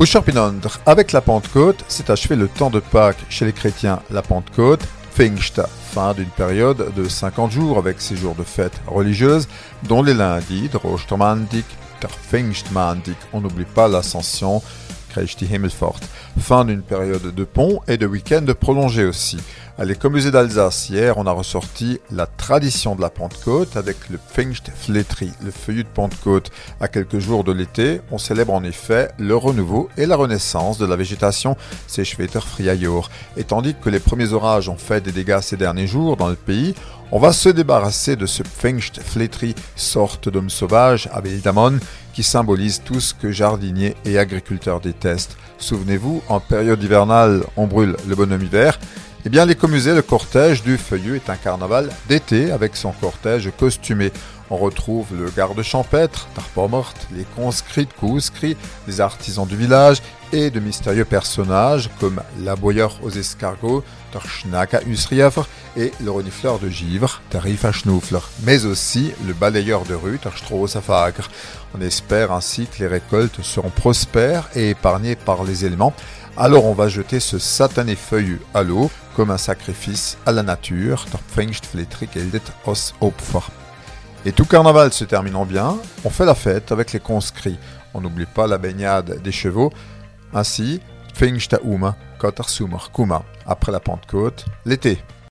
Usharpinandr, avec la Pentecôte, s'est achevé le temps de Pâques chez les chrétiens, la Pentecôte, Pfingst, fin d'une période de 50 jours avec ces jours de fête religieuse, dont les lundis, Drostermandik, der on n'oublie pas l'ascension, Kreshti Himmelfort, fin d'une période de pont et de week-end prolongé aussi. Allez, comme musée d'Alsace, hier, on a ressorti la tradition de la Pentecôte avec le Pfingstfletri, le feuillu de Pentecôte. À quelques jours de l'été, on célèbre en effet le renouveau et la renaissance de la végétation, c'est Schweter Friayor. Et tandis que les premiers orages ont fait des dégâts ces derniers jours dans le pays, on va se débarrasser de ce Pfingstfletri, sorte d'homme sauvage, à Damon, qui symbolise tout ce que jardiniers et agriculteurs détestent. Souvenez-vous, en période hivernale, on brûle le bonhomme hiver, eh bien, les le cortège du Feuillu est un carnaval d'été avec son cortège costumé. On retrouve le garde champêtre, Tarpomort, les conscrits de Kouskri, les artisans du village et de mystérieux personnages comme l'aboyeur aux escargots, Tarchnaka Usriafr et le renifleur de givre, Tarifa Schnoufler, mais aussi le balayeur de rue, Tarstrosafagre. On espère ainsi que les récoltes seront prospères et épargnées par les éléments. Alors on va jeter ce satané feuillu à l'eau comme un sacrifice à la nature, et tout carnaval se terminant bien, on fait la fête avec les conscrits. On n'oublie pas la baignade des chevaux. Ainsi, après la Pentecôte, l'été.